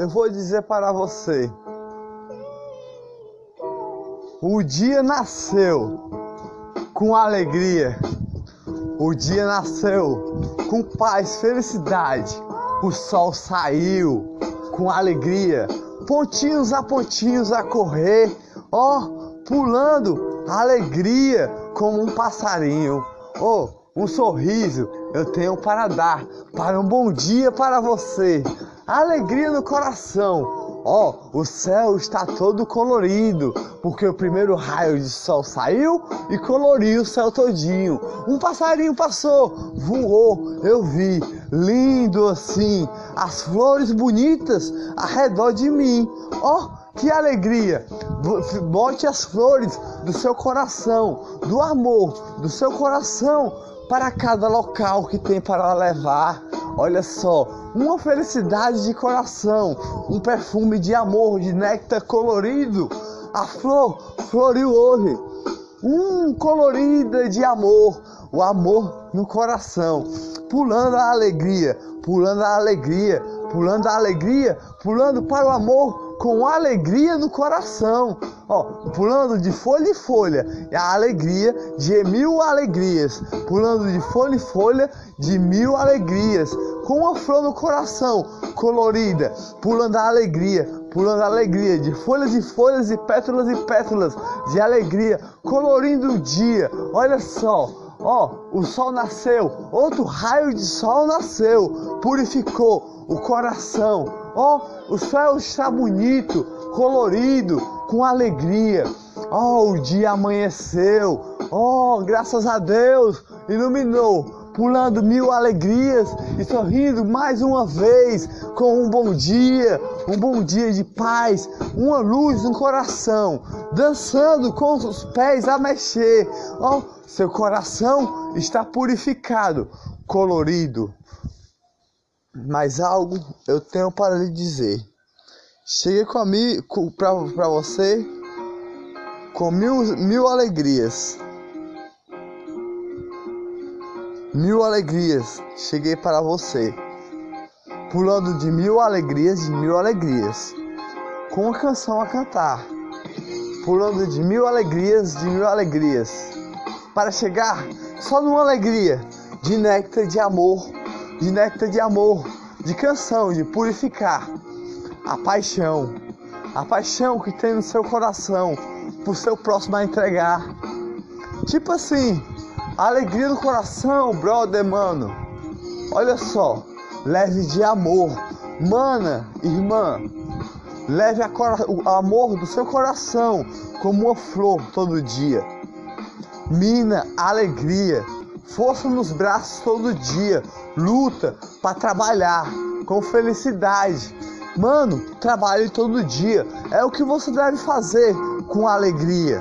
Eu vou dizer para você. O dia nasceu com alegria. O dia nasceu com paz, felicidade. O sol saiu com alegria. Pontinhos a pontinhos a correr. Ó, oh, pulando alegria como um passarinho. Oh, um sorriso eu tenho para dar, para um bom dia para você. Alegria no coração. Ó, oh, o céu está todo colorido, porque o primeiro raio de sol saiu e coloriu o céu todinho. Um passarinho passou, voou, eu vi, lindo assim, as flores bonitas ao redor de mim. Ó, oh, que alegria! Bote as flores do seu coração, do amor do seu coração para cada local que tem para levar. Olha só, uma felicidade de coração, um perfume de amor, de néctar colorido. A flor floriu hoje, um colorida de amor, o amor no coração, pulando a alegria, pulando a alegria, pulando a alegria, pulando para o amor com alegria no coração, ó, pulando de folha em folha, a alegria de mil alegrias, pulando de folha em folha de mil alegrias, com uma flor no coração, colorida, pulando a alegria, pulando a alegria de folhas e folhas e pétalas e pétalas de alegria, colorindo o dia. Olha só, ó, o sol nasceu, outro raio de sol nasceu, purificou o coração, Ó, oh, o céu está bonito, colorido, com alegria. Ó, oh, o dia amanheceu. Ó, oh, graças a Deus, iluminou pulando mil alegrias e sorrindo mais uma vez com um bom dia, um bom dia de paz, uma luz no coração, dançando com os pés a mexer. Oh, seu coração está purificado, colorido, mas algo eu tenho para lhe dizer. Cheguei comigo para você com mil, mil alegrias. Mil alegrias. Cheguei para você, pulando de mil alegrias, de mil alegrias, com uma canção a cantar, pulando de mil alegrias, de mil alegrias, para chegar só numa alegria de néctar de amor de néctar de amor, de canção, de purificar a paixão, a paixão que tem no seu coração por seu próximo a entregar. Tipo assim, a alegria do coração, brother, mano. Olha só, leve de amor, mana, irmã. Leve o amor do seu coração como uma flor todo dia. Mina, alegria, força nos braços todo dia, luta para trabalhar com felicidade. Mano, trabalhe todo dia. É o que você deve fazer com alegria.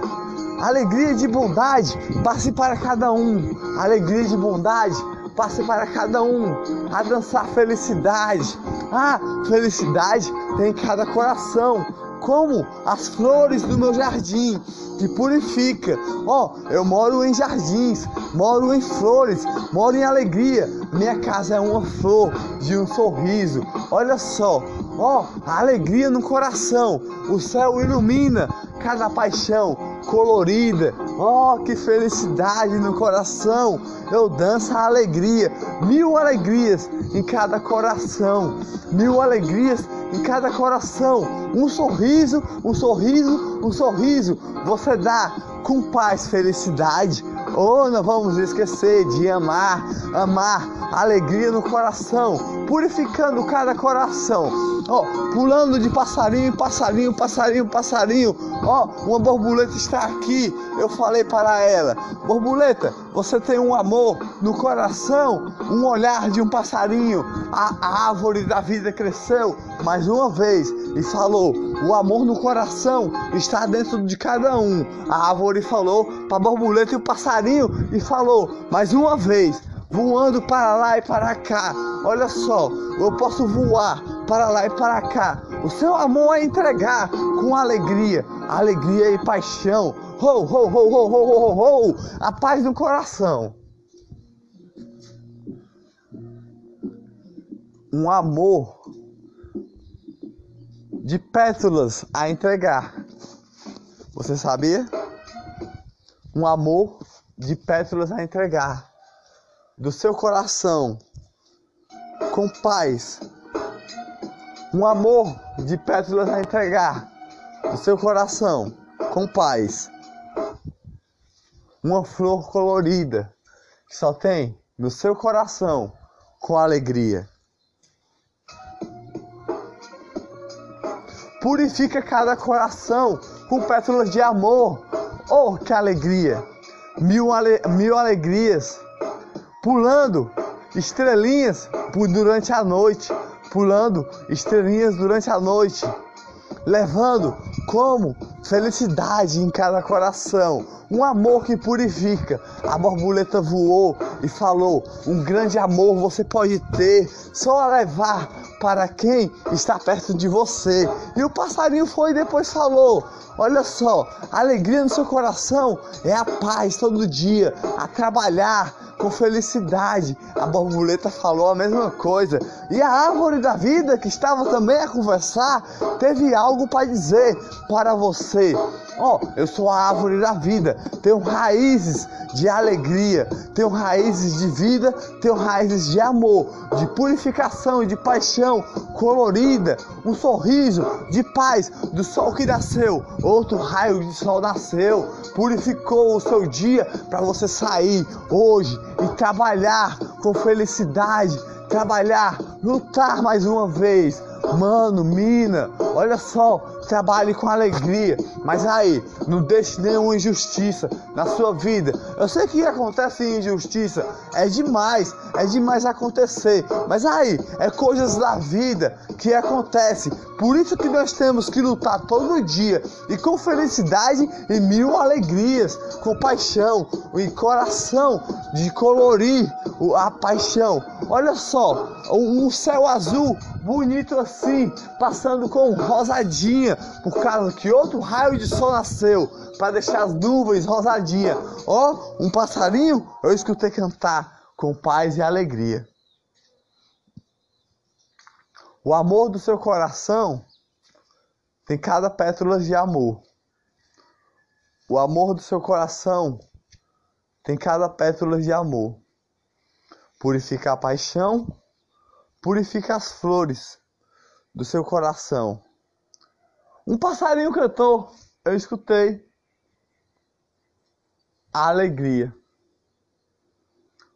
Alegria de bondade passe para cada um. Alegria de bondade passe para cada um. A dançar felicidade. Ah, felicidade tem em cada coração como as flores do meu jardim, que purifica. Ó, oh, eu moro em jardins, moro em flores, moro em alegria. Minha casa é uma flor de um sorriso. Olha só, ó, oh, a alegria no coração. O céu ilumina cada paixão colorida. Oh, que felicidade no coração! Eu danço a alegria, mil alegrias em cada coração, mil alegrias em cada coração. Um sorriso, um sorriso, um sorriso. Você dá com paz, felicidade. Oh, não vamos esquecer de amar, amar, alegria no coração, purificando cada coração. Oh, pulando de passarinho, passarinho, passarinho, passarinho. Oh, uma borboleta está aqui. Eu falei para ela: Borboleta, você tem um amor no coração, um olhar de um passarinho. A, árvore da vida cresceu mais uma vez e falou: O amor no coração está dentro de cada um. A árvore falou para a borboleta e o passarinho e falou mais uma vez: voando para lá e para cá. Olha só, eu posso voar para lá e para cá. O seu amor é entregar com alegria, alegria e paixão. Ho, ho, ho, ho, ho, ho, ho, a paz no coração. um amor de pétalas a entregar. Você sabia? Um amor de pétalas a entregar do seu coração com paz. Um amor de pétalas a entregar do seu coração com paz. Uma flor colorida que só tem no seu coração com alegria. Purifica cada coração com pétalas de amor. Oh, que alegria! Mil, ale mil alegrias pulando estrelinhas durante a noite, pulando estrelinhas durante a noite, levando como felicidade em cada coração, um amor que purifica. A borboleta voou e falou: Um grande amor você pode ter, só a levar para quem está perto de você. E o passarinho foi e depois falou: Olha só, a alegria no seu coração é a paz todo dia, a trabalhar com felicidade. A borboleta falou a mesma coisa. E a árvore da vida, que estava também a conversar, teve algo para dizer para você. Ó, oh, eu sou a árvore da vida, tenho raízes de alegria, tenho raízes de vida, tenho raízes de amor, de purificação e de paixão colorida, um sorriso de paz do sol que nasceu, outro raio de sol nasceu, purificou o seu dia para você sair hoje e trabalhar com felicidade, trabalhar, lutar mais uma vez. Mano, mina, olha só, trabalhe com alegria, mas aí, não deixe nenhuma injustiça na sua vida. Eu sei que acontece injustiça, é demais, é demais acontecer, mas aí, é coisas da vida que acontece. Por isso que nós temos que lutar todo dia e com felicidade e mil alegrias, com paixão e coração de colorir a paixão. Olha só, um céu azul bonito assim, passando com rosadinha, por causa que outro raio de sol nasceu para deixar as nuvens rosadinha. Ó, oh, um passarinho eu escutei cantar com paz e alegria. O amor do seu coração tem cada pétala de amor. O amor do seu coração tem cada pétala de amor. Purifica a paixão, purifica as flores do seu coração. Um passarinho cantou, eu escutei a alegria.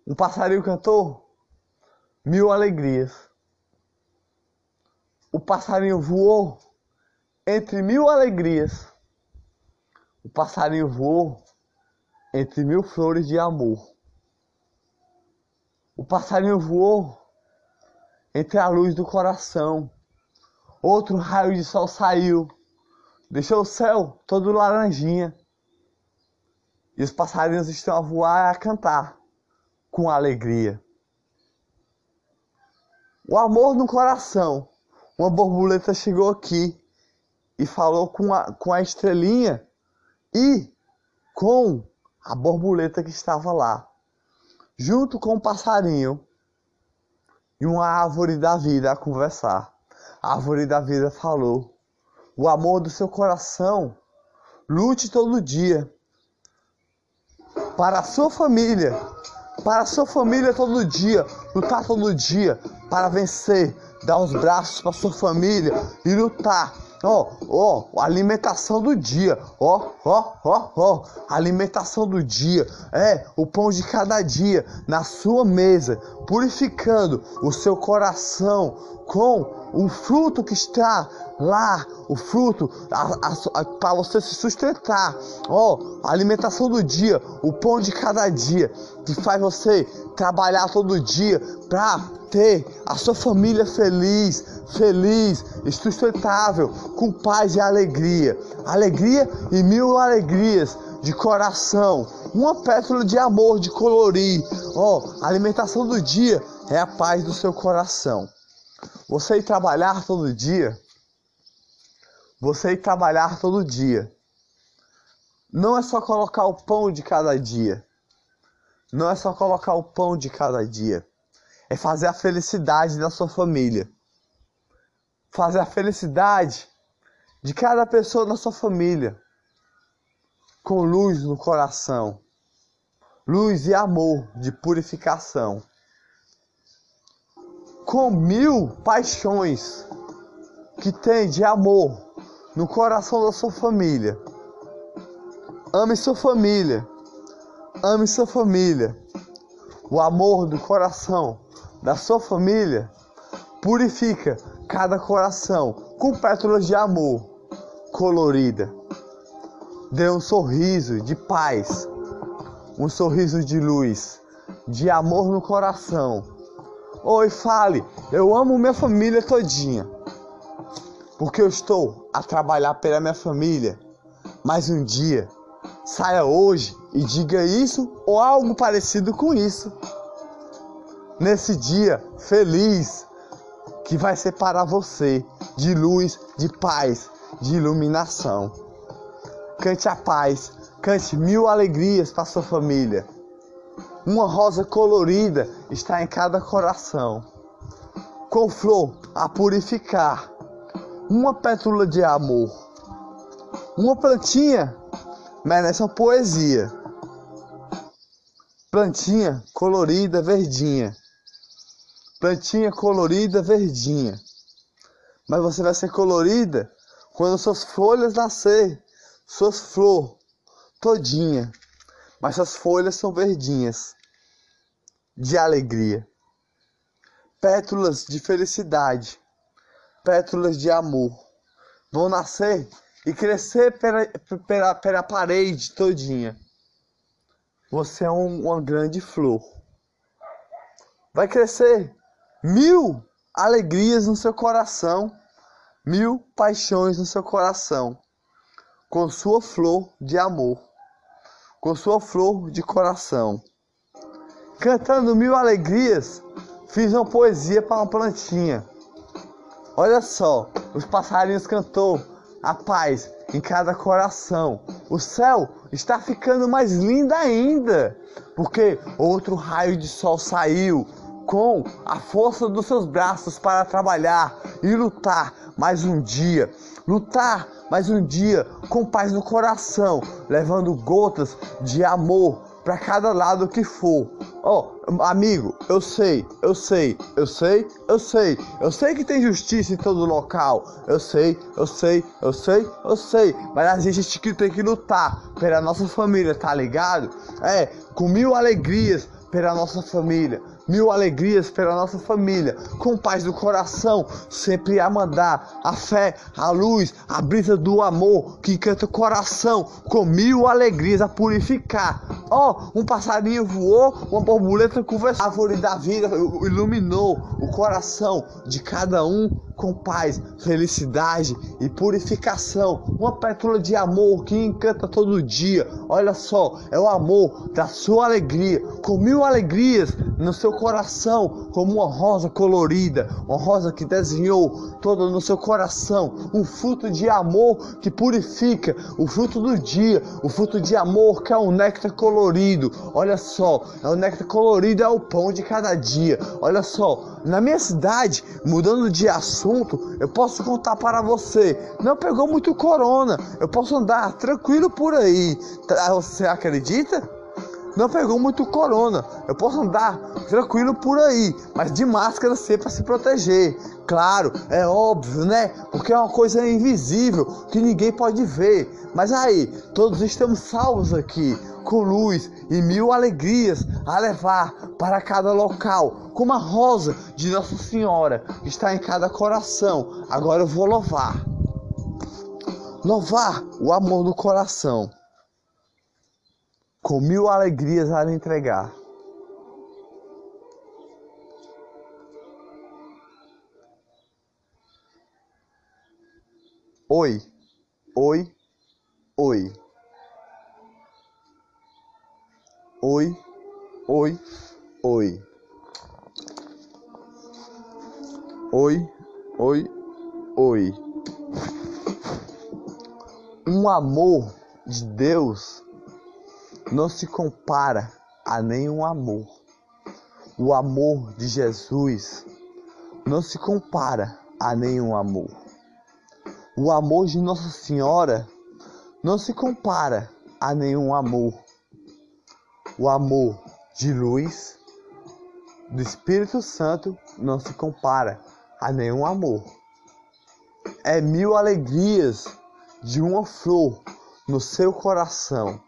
Um passarinho cantou mil alegrias o passarinho voou entre mil alegrias. O passarinho voou entre mil flores de amor. O passarinho voou entre a luz do coração. Outro raio de sol saiu, deixou o céu todo laranjinha. E os passarinhos estão a voar e a cantar com alegria. O amor no coração uma borboleta chegou aqui e falou com a, com a estrelinha e com a borboleta que estava lá, junto com o passarinho e uma árvore da vida a conversar. A árvore da vida falou: O amor do seu coração, lute todo dia para a sua família, para a sua família todo dia, lutar todo dia para vencer dar os braços para sua família e lutar. Ó, ó, alimentação do dia. Ó, ó, ó, ó, alimentação do dia. É o pão de cada dia na sua mesa, purificando o seu coração com o fruto que está lá, o fruto para você se sustentar. Ó, alimentação do dia, o pão de cada dia, que faz você trabalhar todo dia para ter a sua família feliz, feliz sustentável, com paz e alegria. Alegria e mil alegrias de coração. Uma pétala de amor, de colorir. Ó, oh, a alimentação do dia é a paz do seu coração. Você ir trabalhar todo dia. Você ir trabalhar todo dia. Não é só colocar o pão de cada dia. Não é só colocar o pão de cada dia é fazer a felicidade da sua família. Fazer a felicidade de cada pessoa da sua família. Com luz no coração. Luz e amor de purificação. Com mil paixões que tem de amor no coração da sua família. Ame sua família. Ame sua família. O amor do coração da sua família purifica cada coração com pétalas de amor colorida. Dê um sorriso de paz, um sorriso de luz, de amor no coração. Oi, fale, eu amo minha família todinha. Porque eu estou a trabalhar pela minha família. Mas um dia, saia hoje e diga isso ou algo parecido com isso nesse dia feliz que vai separar você de luz, de paz, de iluminação. Cante a paz, cante mil alegrias para sua família. Uma rosa colorida está em cada coração, com flor a purificar, uma pétula de amor, uma plantinha merece uma poesia. Plantinha colorida, verdinha plantinha colorida verdinha. Mas você vai ser colorida quando suas folhas nascer, suas flores todinha. Mas suas folhas são verdinhas, de alegria. Pétalas de felicidade, pétalas de amor vão nascer e crescer pela, pela, pela parede todinha. Você é um, uma grande flor. Vai crescer mil alegrias no seu coração, mil paixões no seu coração, com sua flor de amor, com sua flor de coração. Cantando mil alegrias, fiz uma poesia para uma plantinha. Olha só, os passarinhos cantou a paz em cada coração. O céu está ficando mais lindo ainda, porque outro raio de sol saiu, com a força dos seus braços para trabalhar e lutar mais um dia. Lutar mais um dia com paz no coração, levando gotas de amor para cada lado que for. Ó, oh, amigo, eu sei, eu sei, eu sei, eu sei, eu sei que tem justiça em todo local. Eu sei, eu sei, eu sei, eu sei. Mas a gente tem que lutar pela nossa família, tá ligado? É, com mil alegrias pela nossa família mil alegrias pela nossa família, com paz do coração, sempre a mandar a fé, a luz, a brisa do amor que encanta o coração, com mil alegrias a purificar. Ó, oh, um passarinho voou, uma borboleta conversou, a árvore da vida iluminou o coração de cada um com paz, felicidade e purificação. Uma pétala de amor que encanta todo dia. Olha só, é o amor da sua alegria, com mil alegrias no seu coração, como uma rosa colorida, uma rosa que desenhou toda no seu coração, um fruto de amor que purifica, o fruto do dia, o fruto de amor que é um néctar colorido. Olha só, é o néctar colorido, é o pão de cada dia. Olha só, na minha cidade, mudando de assunto, eu posso contar para você. Não pegou muito corona. Eu posso andar tranquilo por aí. Tá, você acredita? Não pegou muito corona. Eu posso andar tranquilo por aí, mas de máscara sempre para se proteger. Claro, é óbvio, né? Porque é uma coisa invisível que ninguém pode ver. Mas aí, todos estamos salvos aqui com luz e mil alegrias a levar para cada local, como a rosa de Nossa Senhora que está em cada coração. Agora eu vou louvar. Louvar o amor do coração, com mil alegrias a lhe entregar. Oi, oi, oi. Oi, oi, oi. Oi, oi, oi. Um amor de Deus não se compara a nenhum amor. O amor de Jesus não se compara a nenhum amor. O amor de Nossa Senhora não se compara a nenhum amor. O amor de luz do Espírito Santo não se compara a nenhum amor. É mil alegrias de uma flor no seu coração,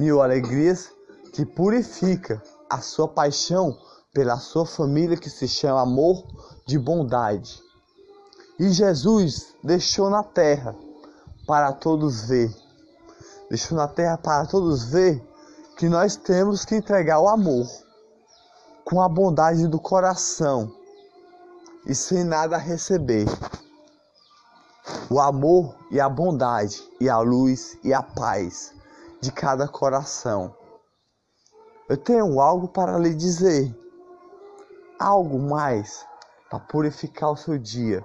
mil alegrias que purifica a sua paixão pela sua família que se chama amor de bondade. E Jesus deixou na terra para todos ver. Deixou na terra para todos ver que nós temos que entregar o amor com a bondade do coração e sem nada receber. O amor e a bondade e a luz e a paz de cada coração. Eu tenho algo para lhe dizer. Algo mais para purificar o seu dia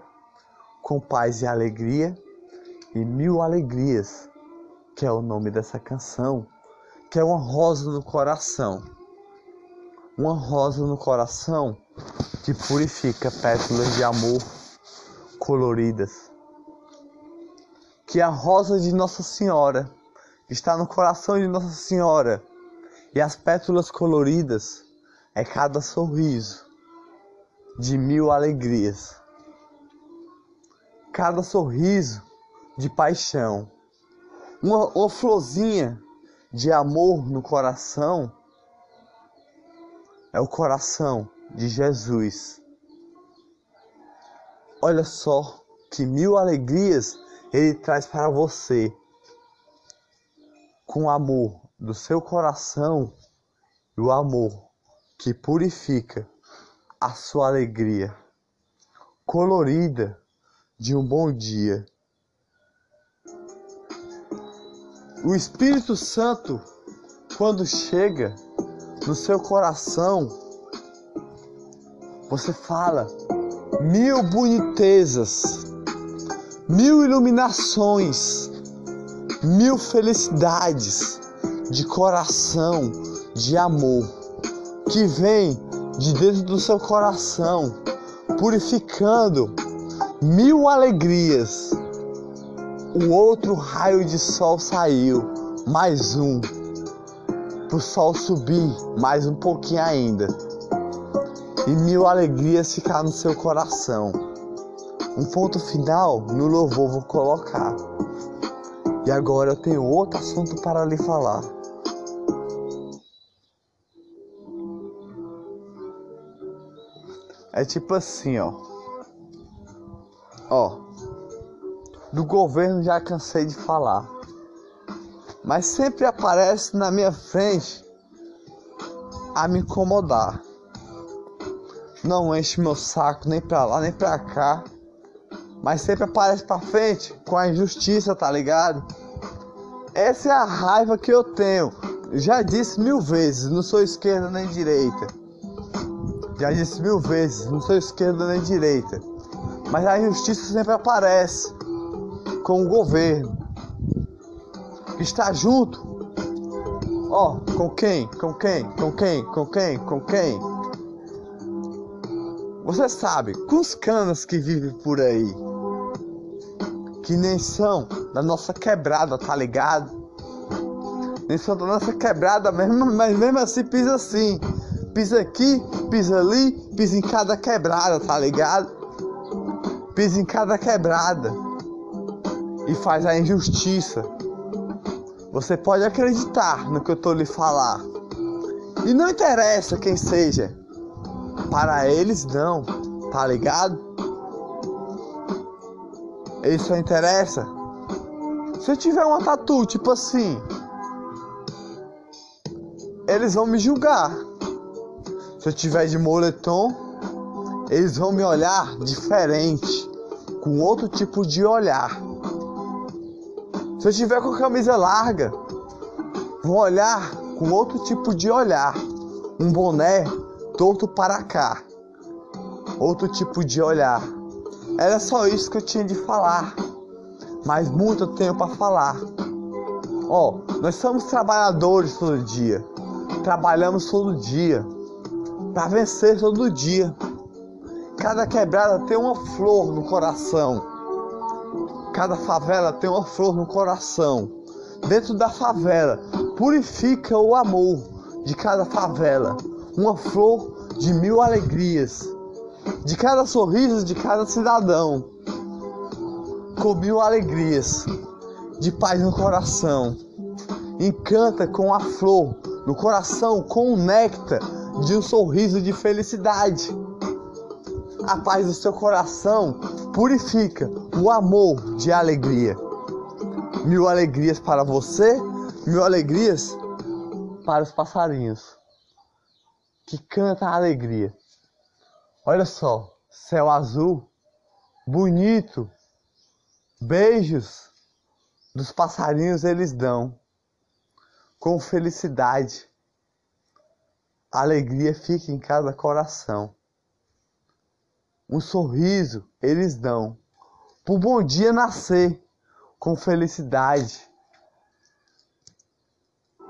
com paz e alegria e mil alegrias, que é o nome dessa canção, que é uma rosa no coração uma rosa no coração que purifica pétalas de amor coloridas. Que a rosa de Nossa Senhora está no coração de Nossa Senhora e as pétalas coloridas é cada sorriso de mil alegrias. Cada sorriso de paixão. Uma, uma florzinha de amor no coração é o coração de Jesus. Olha só que mil alegrias ele traz para você. Com o amor do seu coração e o amor que purifica a sua alegria, colorida de um bom dia. O Espírito Santo, quando chega, no seu coração, você fala mil bonitezas, mil iluminações, mil felicidades de coração, de amor, que vem de dentro do seu coração, purificando mil alegrias. O outro raio de sol saiu, mais um pro sol subir mais um pouquinho ainda e mil alegrias ficar no seu coração. Um ponto final no louvor vou colocar. E agora eu tenho outro assunto para lhe falar. É tipo assim, ó. Ó. Do governo já cansei de falar mas sempre aparece na minha frente a me incomodar. Não enche meu saco nem pra lá nem pra cá, mas sempre aparece pra frente com a injustiça, tá ligado? Essa é a raiva que eu tenho. Já disse mil vezes, não sou esquerda nem direita. Já disse mil vezes, não sou esquerda nem direita. Mas a injustiça sempre aparece com o governo está junto. Ó, oh, com quem? Com quem? Com quem? Com quem? Com quem? Você sabe, com os canas que vivem por aí, que nem são da nossa quebrada, tá ligado? Nem são da nossa quebrada mesmo, mas mesmo assim pisa assim. Pisa aqui, pisa ali, pisa em cada quebrada, tá ligado? Pisa em cada quebrada. E faz a injustiça você pode acreditar no que eu estou lhe falar. E não interessa quem seja. Para eles não, tá ligado? Só interessa. Se eu tiver uma tatu, tipo assim, eles vão me julgar. Se eu tiver de moletom, eles vão me olhar diferente, com outro tipo de olhar. Se eu estiver com a camisa larga, vou olhar com outro tipo de olhar. Um boné torto para cá. Outro tipo de olhar. Era só isso que eu tinha de falar. Mas muito eu tenho para falar. Ó, oh, nós somos trabalhadores todo dia. Trabalhamos todo dia. para vencer todo dia. Cada quebrada tem uma flor no coração. Cada favela tem uma flor no coração. Dentro da favela, purifica o amor de cada favela. Uma flor de mil alegrias. De cada sorriso de cada cidadão. Com mil alegrias. De paz no coração. Encanta com a flor no coração, com o néctar de um sorriso de felicidade. A paz do seu coração purifica o amor de alegria. Mil alegrias para você, mil alegrias para os passarinhos que canta a alegria. Olha só, céu azul, bonito, beijos dos passarinhos eles dão com felicidade alegria fica em cada coração. Um sorriso eles dão. Por bom dia nascer com felicidade.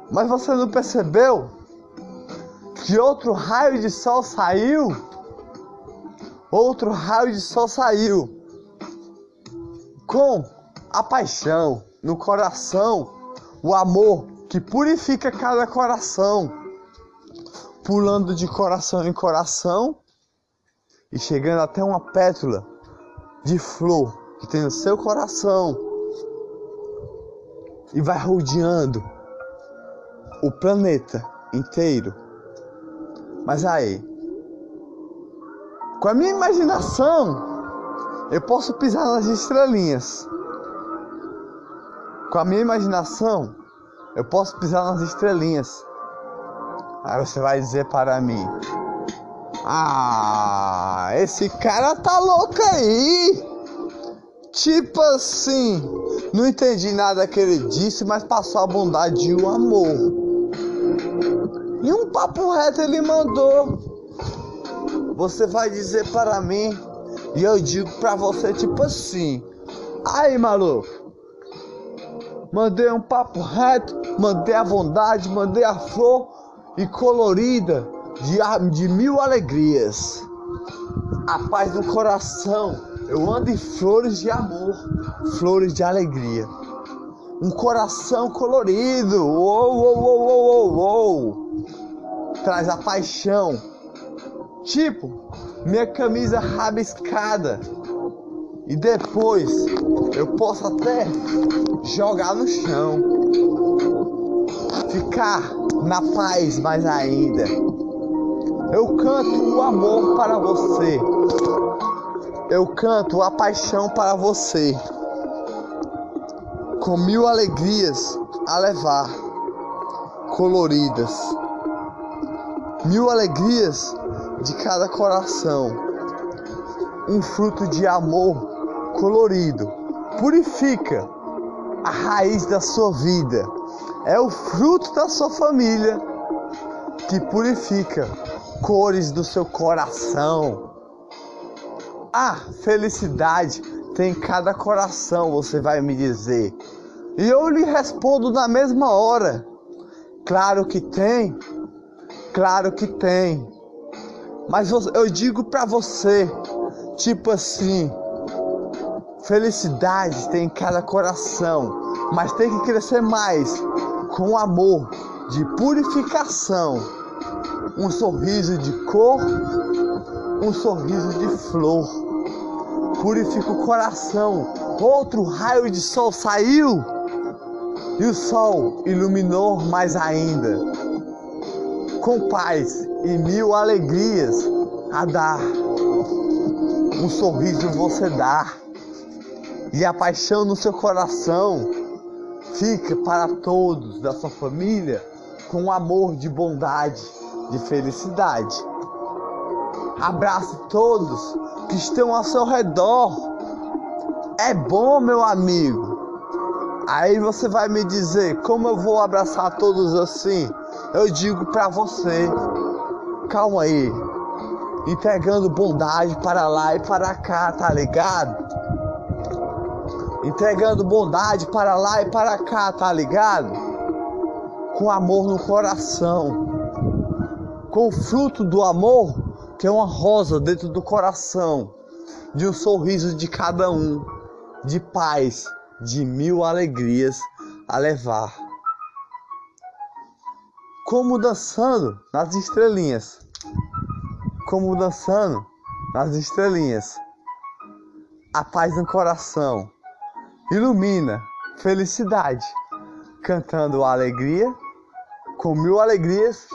Mas você não percebeu que outro raio de sol saiu? Outro raio de sol saiu com a paixão no coração, o amor que purifica cada coração pulando de coração em coração e chegando até uma pétala de flor que tem no seu coração e vai rodeando o planeta inteiro. Mas aí, com a minha imaginação, eu posso pisar nas estrelinhas. Com a minha imaginação, eu posso pisar nas estrelinhas. Aí você vai dizer para mim: Ah, esse cara tá louco aí. Tipo assim, não entendi nada que ele disse, mas passou a bondade e o amor. E um papo reto ele mandou. Você vai dizer para mim, e eu digo para você, tipo assim: Aí, maluco, mandei um papo reto, mandei a bondade, mandei a flor e colorida de, de mil alegrias. A paz do coração, eu ando em flores de amor, flores de alegria. Um coração colorido, uou, uou, uou, uou, uou, traz a paixão. Tipo, minha camisa rabiscada. E depois eu posso até jogar no chão. Ficar na paz mais ainda. Eu canto o amor para você. Eu canto a paixão para você. Com mil alegrias a levar, coloridas. Mil alegrias de cada coração. Um fruto de amor colorido. Purifica a raiz da sua vida é o fruto da sua família que purifica cores do seu coração. Ah, felicidade tem em cada coração, você vai me dizer. E eu lhe respondo na mesma hora. Claro que tem. Claro que tem. Mas eu digo para você, tipo assim, felicidade tem em cada coração, mas tem que crescer mais com amor, de purificação, um sorriso de cor, um sorriso de flor. Purifica o coração. Outro raio de sol saiu e o sol iluminou mais ainda. Com paz e mil alegrias a dar. Um sorriso você dá. E a paixão no seu coração Fica para todos da sua família com amor de bondade, de felicidade. Abrace todos que estão ao seu redor. É bom, meu amigo. Aí você vai me dizer como eu vou abraçar todos assim? Eu digo para você, calma aí, entregando bondade para lá e para cá, tá ligado? entregando bondade para lá e para cá, tá ligado? Com amor no coração, com o fruto do amor, que é uma rosa dentro do coração, de um sorriso de cada um, de paz, de mil alegrias a levar. Como dançando nas estrelinhas, como dançando nas estrelinhas. A paz no coração ilumina felicidade, cantando a alegria com mil alegrias,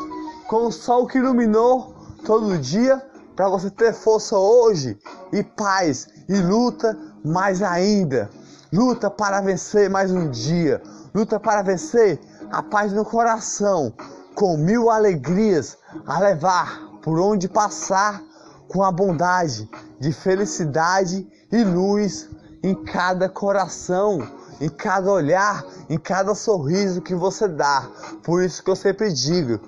com o sol que iluminou todo dia para você ter força hoje e paz e luta mais ainda. Luta para vencer mais um dia. Luta para vencer a paz no coração, com mil alegrias a levar por onde passar, com a bondade de felicidade e luz em cada coração em cada olhar, em cada sorriso que você dá. Por isso que eu sempre digo,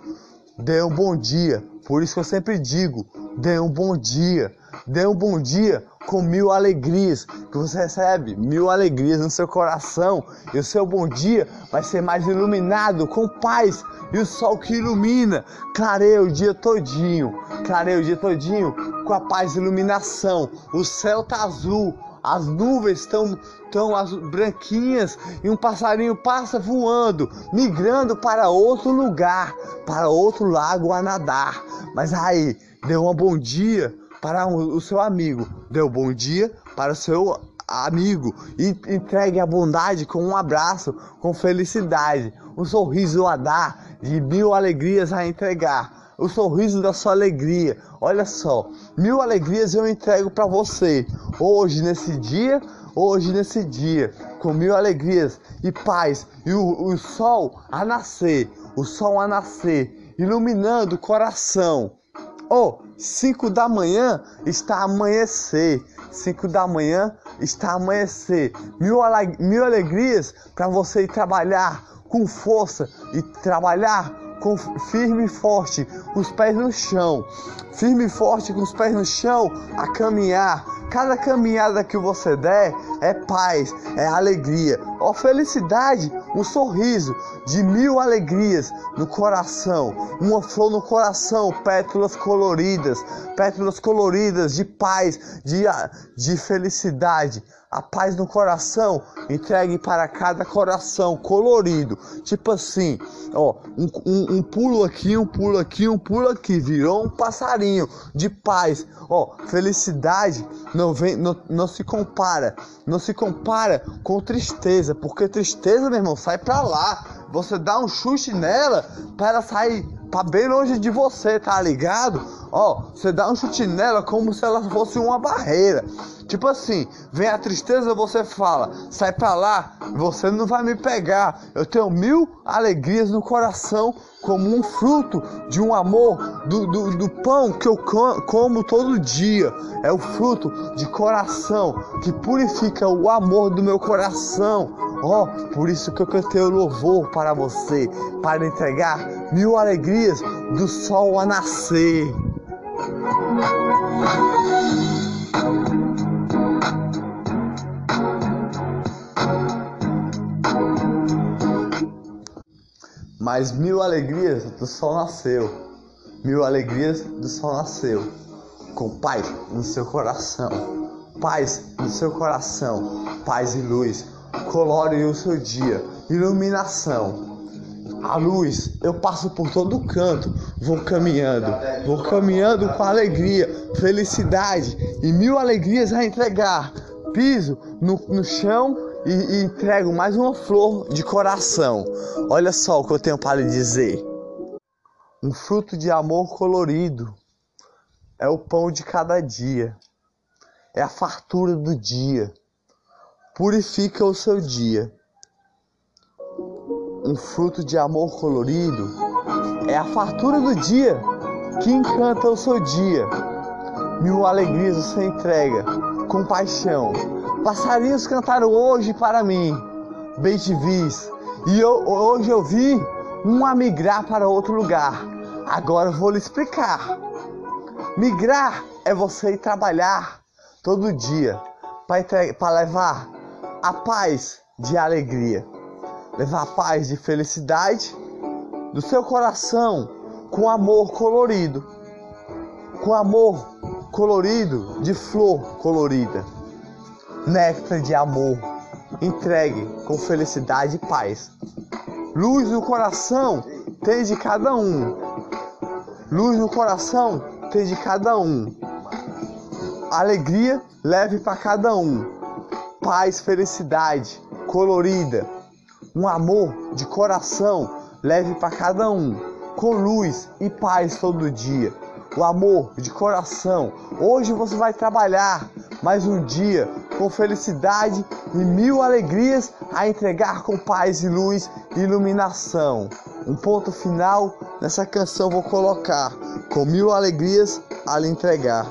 dê um bom dia. Por isso que eu sempre digo, dê um bom dia. Dê um bom dia com mil alegrias, que você recebe mil alegrias no seu coração. E o seu bom dia vai ser mais iluminado com paz e o sol que ilumina. Clareia o dia todinho, clareia o dia todinho com a paz e iluminação. O céu tá azul, as nuvens estão tão branquinhas e um passarinho passa voando, migrando para outro lugar, para outro lago a nadar. Mas aí, deu um bom dia para o seu amigo, deu um bom dia para o seu amigo e entregue a bondade com um abraço, com felicidade, um sorriso a dar, de mil alegrias a entregar o sorriso da sua alegria. Olha só, mil alegrias eu entrego para você hoje nesse dia, hoje nesse dia, com mil alegrias e paz e o, o sol a nascer, o sol a nascer, iluminando o coração. Oh, 5 da manhã está amanhecer. 5 da manhã está amanhecer. Mil, mil alegrias para você ir trabalhar com força e trabalhar com firme e forte, com os pés no chão. Firme e forte com os pés no chão, a caminhar. Cada caminhada que você der é paz, é alegria, ó felicidade, um sorriso de mil alegrias no coração, uma flor no coração, pétalas coloridas, pétalas coloridas de paz, de, de felicidade a paz no coração entregue para cada coração colorido. Tipo assim, ó, um, um, um, pulo aqui, um pulo aqui, um pulo aqui, virou um passarinho de paz. Ó, felicidade não vem, não, não se compara, não se compara com tristeza, porque tristeza, meu irmão, sai pra lá. Você dá um chute nela para ela sair tá bem longe de você, tá ligado? Ó, você dá um chute nela como se ela fosse uma barreira. Tipo assim, vem a tristeza, você fala, sai pra lá, você não vai me pegar. Eu tenho mil alegrias no coração, como um fruto de um amor, do, do, do pão que eu como todo dia. É o fruto de coração que purifica o amor do meu coração. Ó, oh, por isso que eu cantei o louvor para você, para entregar mil alegrias do sol a nascer. Mas mil alegrias do sol nasceu, mil alegrias do sol nasceu, com paz no seu coração, paz no seu coração, paz e luz. Colore o seu dia, iluminação. A luz, eu passo por todo canto, vou caminhando, vou caminhando com alegria, felicidade e mil alegrias a entregar. Piso no, no chão e, e entrego mais uma flor de coração. Olha só o que eu tenho para lhe dizer: um fruto de amor colorido é o pão de cada dia, é a fartura do dia purifica o seu dia. Um fruto de amor colorido é a fartura do dia que encanta o seu dia. Mil alegrias você entrega com paixão. Passarinhos cantaram hoje para mim, bem te vis, e eu, hoje eu vi um a migrar para outro lugar. Agora eu vou lhe explicar. Migrar é você ir trabalhar todo dia para levar a paz de alegria, levar a paz de felicidade do seu coração com amor colorido, com amor colorido de flor colorida, néctar de amor, entregue com felicidade e paz. Luz no coração tem de cada um. Luz no coração tem de cada um. Alegria leve para cada um. Paz, felicidade colorida. Um amor de coração leve para cada um. Com luz e paz todo dia. O amor de coração. Hoje você vai trabalhar mais um dia com felicidade e mil alegrias a entregar com paz e luz e iluminação. Um ponto final nessa canção vou colocar com mil alegrias a lhe entregar.